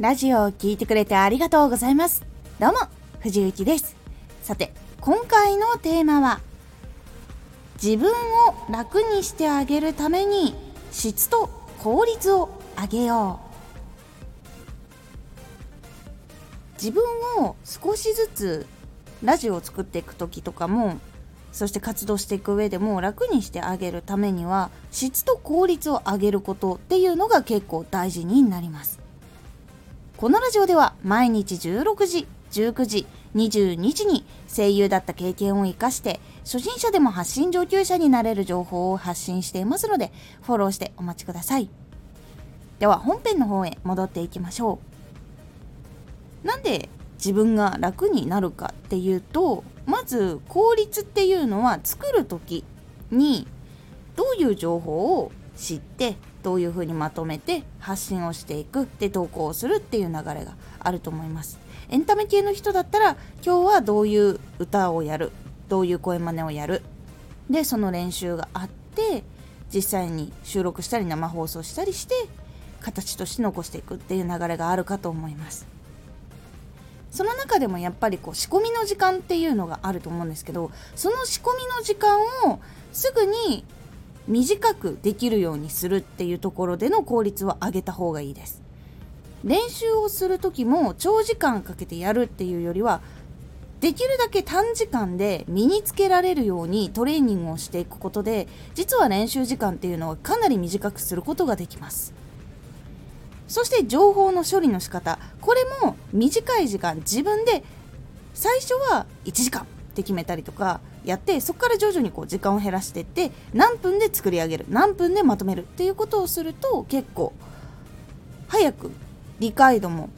ラジオを聴いてくれてありがとうございます。どうも、藤幸です。さて、今回のテーマは、自分を楽にしてあげるために質と効率を上げよう。自分を少しずつラジオを作っていく時とかもそして活動していく上でも楽にしてあげるためには質と効率を上げることっていうのが結構大事になりますこのラジオでは毎日16時19時22時に声優だった経験を生かして初心者でも発信上級者になれる情報を発信していますのでフォローしてお待ちください。では本編の方へ戻っていきましょう。なんで自分が楽になるかっていうとまず効率っていうのは作る時にどういう情報を知ってどういうふうにまとめて発信をしていくで投稿をするっていう流れがあると思います。エンタメ系の人だったら今日はどういう歌をやるどういう声真似をやるでその練習があって実際に収録したり生放送したりして形として残していくっていう流れがあるかと思います。その中でもやっぱりこう仕込みの時間っていうのがあると思うんですけどその仕込みの時間をすぐに短くできるようにするっていうところでの効率は上げた方がいいです。練習をする時も長時間かけてやるっていうよりはできるだけ短時間で身につけられるようにトレーニングをしていくことで実は練習時間っていうのはかなり短くすることができます。そして情報の処理の仕方これも短い時間自分で最初は1時間って決めたりとかやってそこから徐々にこう時間を減らしていって何分で作り上げる何分でまとめるっていうことをすると結構早く理解度も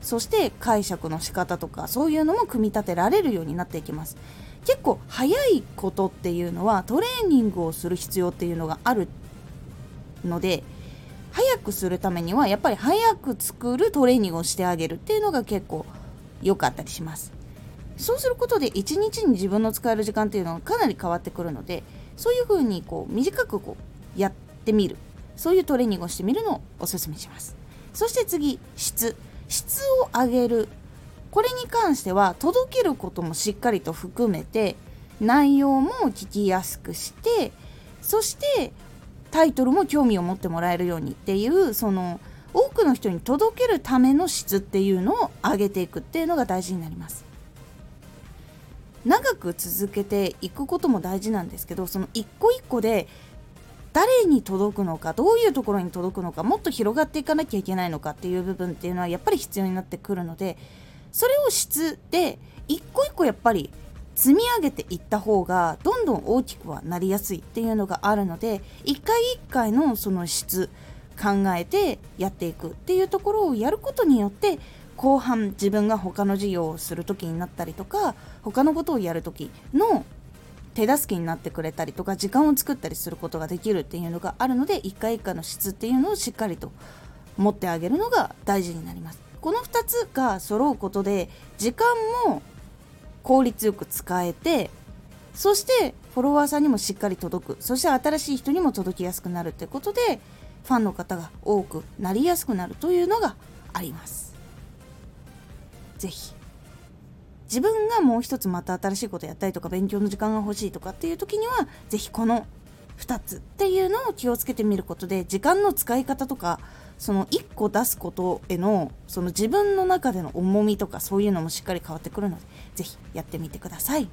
そして解釈の仕方とかそういうのも組み立てられるようになっていきます。結構早いことっていうのはトレーニングをする必要っていうのがあるので早くするためにはやっぱり早く作るトレーニングをしてあげるっていうのが結構良かったりします。そうすることで1日に自分の使える時間っていうのがかなり変わってくるのでそういう風にこう短くこうやってみる。そういうトレーニングをしてみるのをおすすめします。そして次質。質を上げる。これに関しては届けることもしっかりと含めて内容も聞きやすくしてそしてタイトルも興味を持ってもらえるようにっていうその多くの人に届けるための質っていうのを上げていくっていうのが大事になります。長く続けていくことも大事なんですけどその一個一個で誰に届くのかどういうところに届くのかもっと広がっていかなきゃいけないのかっていう部分っていうのはやっぱり必要になってくるのでそれを質で一個一個やっぱり積み上げていった方がどんどん大きくはなりやすいっていうのがあるので一回一回のその質考えてやっていくっていうところをやることによって後半自分が他の授業をする時になったりとか他のことをやる時の手助けになってくれたりとか時間を作ったりすることができるっていうのがあるので一回一回の質っていうのをしっかりと持ってあげるのが大事になります。この2つが揃うことで時間も効率よく使えてそしてフォロワーさんにもしっかり届く。そして新しい人にも届きやすくなるってことでファンの方が多くなりやすくなるというのがあります。是非自分がもう一つまた新しいことやったりとか勉強の時間が欲しいとかっていう時には是非この2つっていうのを気をつけてみることで時間の使い方とかその1個出すことへのその自分の中での重みとかそういうのもしっかり変わってくるので是非やってみてください。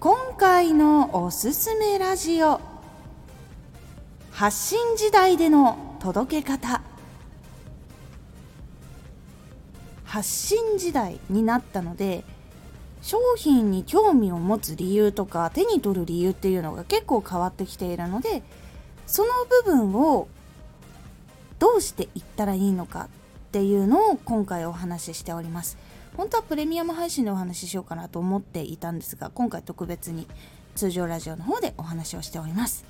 今回のおすすめラジオ発信時代での届け方。発信時代になったので商品に興味を持つ理由とか手に取る理由っていうのが結構変わってきているのでその部分をどうしていったらいいのかっていうのを今回お話ししております。本当はプレミアム配信でお話ししようかなと思っていたんですが今回特別に通常ラジオの方でお話をしております。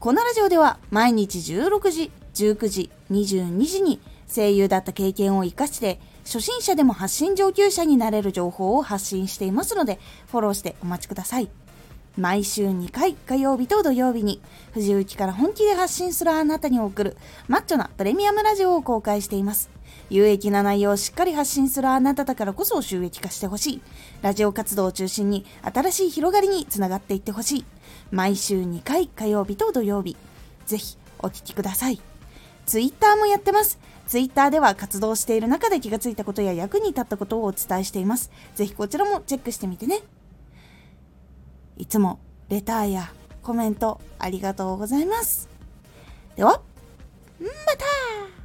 このラジオでは毎日16時19時22時に声優だった経験を生かして初心者でも発信上級者になれる情報を発信していますのでフォローしてお待ちください。毎週2回火曜日と土曜日に藤雪から本気で発信するあなたに送るマッチョなプレミアムラジオを公開しています。有益な内容をしっかり発信するあなただからこそ収益化してほしい。ラジオ活動を中心に新しい広がりにつながっていってほしい。毎週2回火曜日と土曜日ぜひお聴きください。ツイッターもやってます。ツイッターでは活動している中で気がついたことや役に立ったことをお伝えしています。ぜひこちらもチェックしてみてね。いつもレターやコメントありがとうございます。では、また!